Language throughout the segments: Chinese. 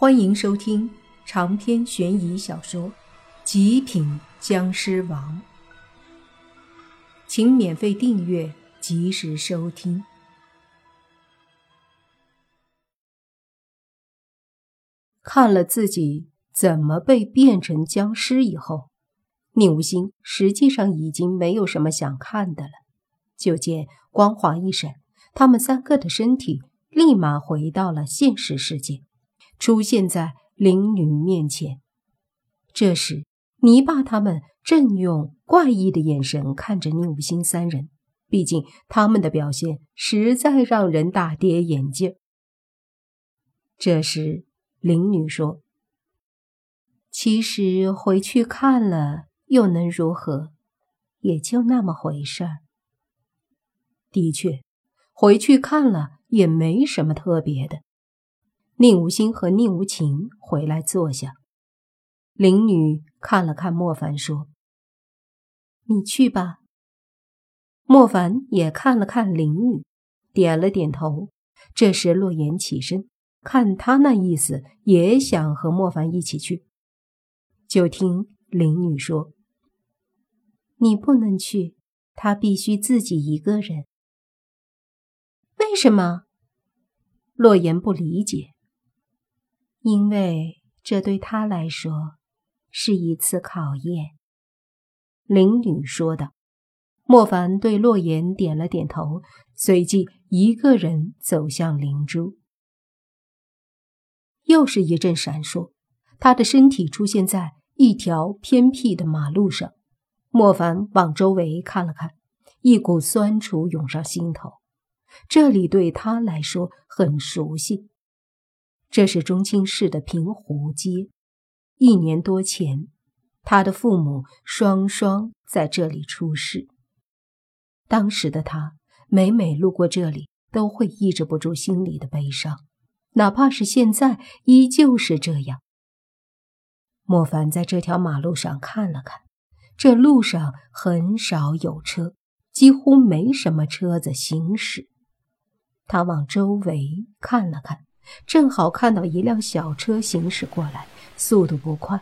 欢迎收听长篇悬疑小说《极品僵尸王》，请免费订阅，及时收听。看了自己怎么被变成僵尸以后，宁无心实际上已经没有什么想看的了。就见光华一闪，他们三个的身体立马回到了现实世界。出现在灵女面前。这时，泥巴他们正用怪异的眼神看着宁无心三人，毕竟他们的表现实在让人大跌眼镜。这时，灵女说：“其实回去看了又能如何？也就那么回事儿。的确，回去看了也没什么特别的。”宁无心和宁无情回来坐下，灵女看了看莫凡，说：“你去吧。”莫凡也看了看灵女，点了点头。这时洛言起身，看他那意思，也想和莫凡一起去。就听灵女说：“你不能去，他必须自己一个人。”为什么？洛言不理解。因为这对他来说是一次考验，灵女说道。莫凡对洛言点了点头，随即一个人走向灵珠。又是一阵闪烁，他的身体出现在一条偏僻的马路上。莫凡往周围看了看，一股酸楚涌上心头。这里对他来说很熟悉。这是中青市的平湖街，一年多前，他的父母双双在这里出事。当时的他每每路过这里，都会抑制不住心里的悲伤，哪怕是现在，依旧是这样。莫凡在这条马路上看了看，这路上很少有车，几乎没什么车子行驶。他往周围看了看。正好看到一辆小车行驶过来，速度不快。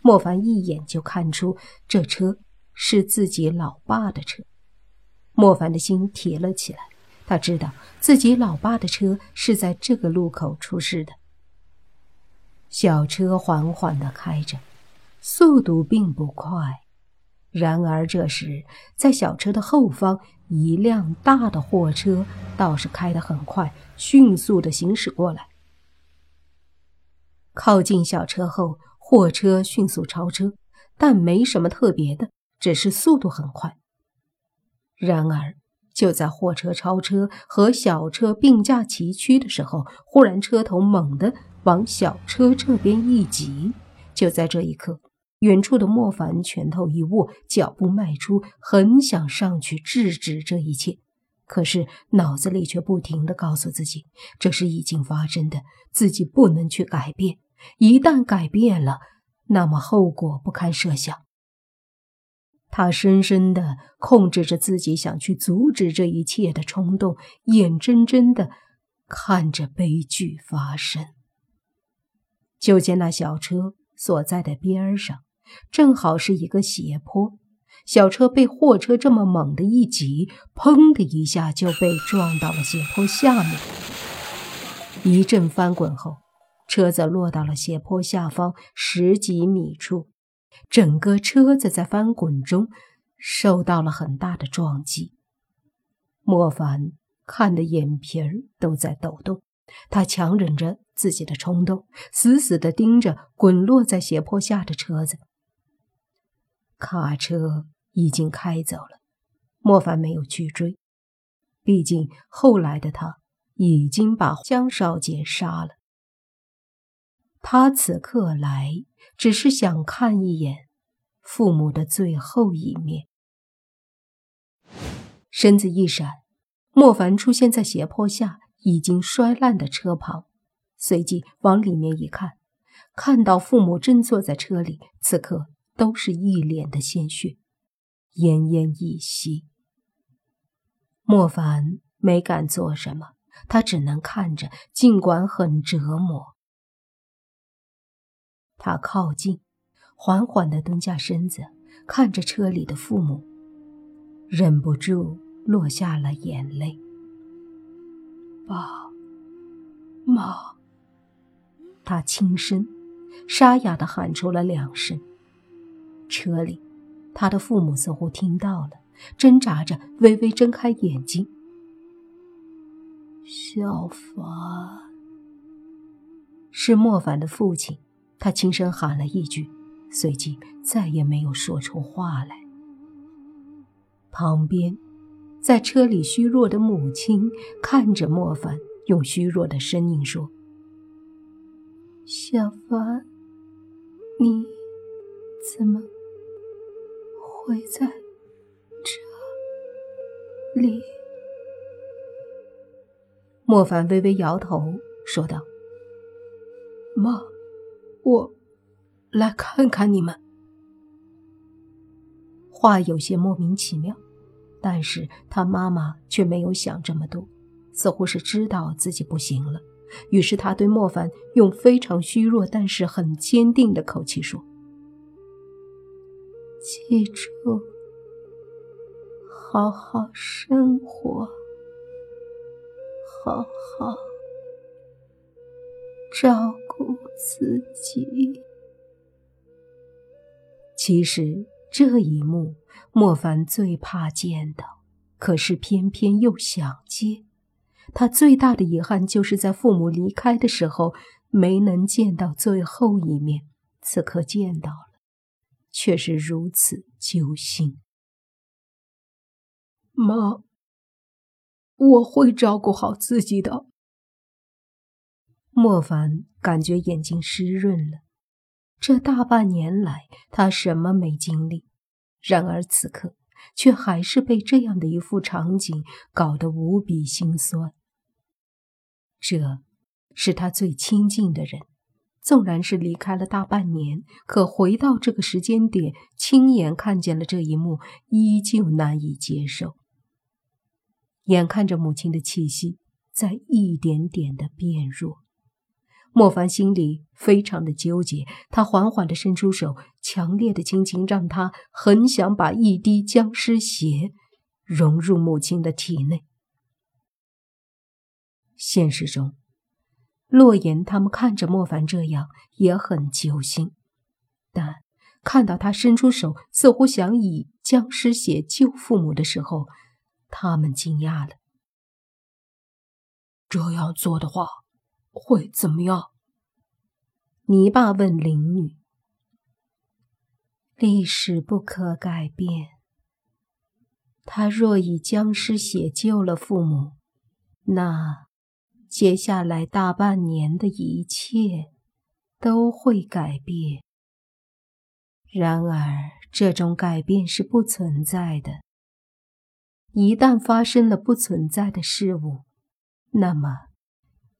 莫凡一眼就看出这车是自己老爸的车。莫凡的心提了起来，他知道自己老爸的车是在这个路口出事的。小车缓缓地开着，速度并不快。然而这时，在小车的后方，一辆大的货车倒是开得很快，迅速的行驶过来。靠近小车后，货车迅速超车，但没什么特别的，只是速度很快。然而，就在货车超车和小车并驾齐驱的时候，忽然车头猛地往小车这边一挤。就在这一刻。远处的莫凡拳头一握，脚步迈出，很想上去制止这一切，可是脑子里却不停地告诉自己，这是已经发生的，自己不能去改变。一旦改变了，那么后果不堪设想。他深深地控制着自己想去阻止这一切的冲动，眼睁睁地看着悲剧发生。就见那小车所在的边上。正好是一个斜坡，小车被货车这么猛的一挤，砰的一下就被撞到了斜坡下面。一阵翻滚后，车子落到了斜坡下方十几米处，整个车子在翻滚中受到了很大的撞击。莫凡看的眼皮儿都在抖动，他强忍着自己的冲动，死死地盯着滚落在斜坡下的车子。卡车已经开走了，莫凡没有去追，毕竟后来的他已经把江少杰杀了。他此刻来，只是想看一眼父母的最后一面。身子一闪，莫凡出现在斜坡下已经摔烂的车旁，随即往里面一看，看到父母正坐在车里，此刻。都是一脸的鲜血，奄奄一息。莫凡没敢做什么，他只能看着，尽管很折磨。他靠近，缓缓地蹲下身子，看着车里的父母，忍不住落下了眼泪。爸妈，他轻声、沙哑地喊出了两声。车里，他的父母似乎听到了，挣扎着微微睁开眼睛。小凡，是莫凡的父亲。他轻声喊了一句，随即再也没有说出话来。旁边，在车里虚弱的母亲看着莫凡，用虚弱的声音说：“小凡，你怎么会在这里？”莫凡微微摇头，说道：“妈。”我来看看你们。话有些莫名其妙，但是他妈妈却没有想这么多，似乎是知道自己不行了。于是他对莫凡用非常虚弱但是很坚定的口气说：“记住，好好生活，好好照顾。”自己。其实这一幕，莫凡最怕见到，可是偏偏又想见。他最大的遗憾，就是在父母离开的时候没能见到最后一面。此刻见到了，却是如此揪心。妈，我会照顾好自己的。莫凡感觉眼睛湿润了，这大半年来他什么没经历，然而此刻却还是被这样的一副场景搞得无比心酸。这是他最亲近的人，纵然是离开了大半年，可回到这个时间点，亲眼看见了这一幕，依旧难以接受。眼看着母亲的气息在一点点的变弱。莫凡心里非常的纠结，他缓缓的伸出手，强烈的亲情让他很想把一滴僵尸血融入母亲的体内。现实中，洛言他们看着莫凡这样也很揪心，但看到他伸出手，似乎想以僵尸血救父母的时候，他们惊讶了。这样做的话。会怎么样？泥巴问灵女。历史不可改变。他若以僵尸血救了父母，那接下来大半年的一切都会改变。然而，这种改变是不存在的。一旦发生了不存在的事物，那么。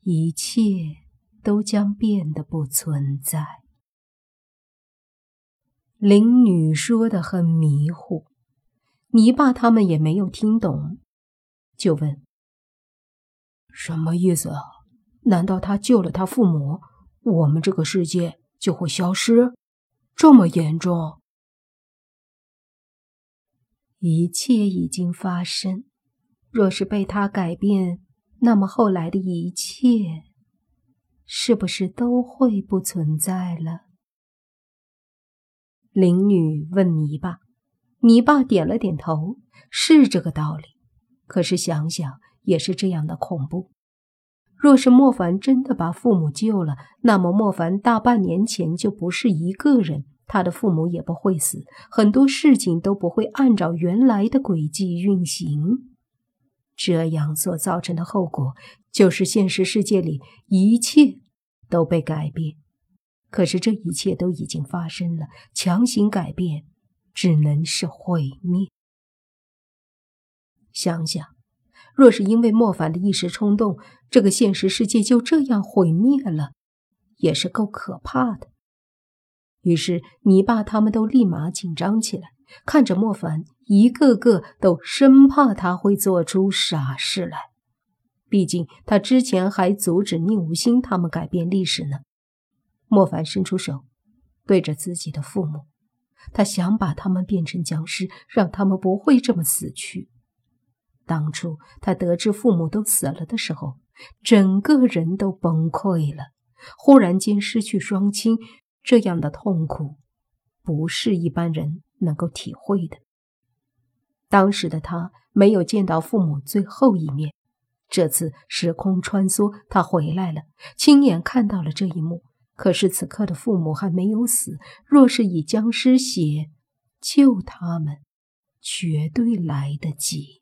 一切都将变得不存在。灵女说的很迷糊，泥巴他们也没有听懂，就问：“什么意思？难道他救了他父母，我们这个世界就会消失？这么严重？一切已经发生，若是被他改变。”那么后来的一切，是不是都会不存在了？灵女问泥巴，泥巴点了点头，是这个道理。可是想想也是这样的恐怖。若是莫凡真的把父母救了，那么莫凡大半年前就不是一个人，他的父母也不会死，很多事情都不会按照原来的轨迹运行。这样所造成的后果，就是现实世界里一切都被改变。可是这一切都已经发生了，强行改变，只能是毁灭。想想，若是因为莫凡的一时冲动，这个现实世界就这样毁灭了，也是够可怕的。于是，你爸他们都立马紧张起来。看着莫凡，一个个都生怕他会做出傻事来。毕竟他之前还阻止宁无心他们改变历史呢。莫凡伸出手，对着自己的父母，他想把他们变成僵尸，让他们不会这么死去。当初他得知父母都死了的时候，整个人都崩溃了。忽然间失去双亲，这样的痛苦，不是一般人能够体会的。当时的他没有见到父母最后一面，这次时空穿梭，他回来了，亲眼看到了这一幕。可是此刻的父母还没有死，若是以僵尸血救他们，绝对来得及。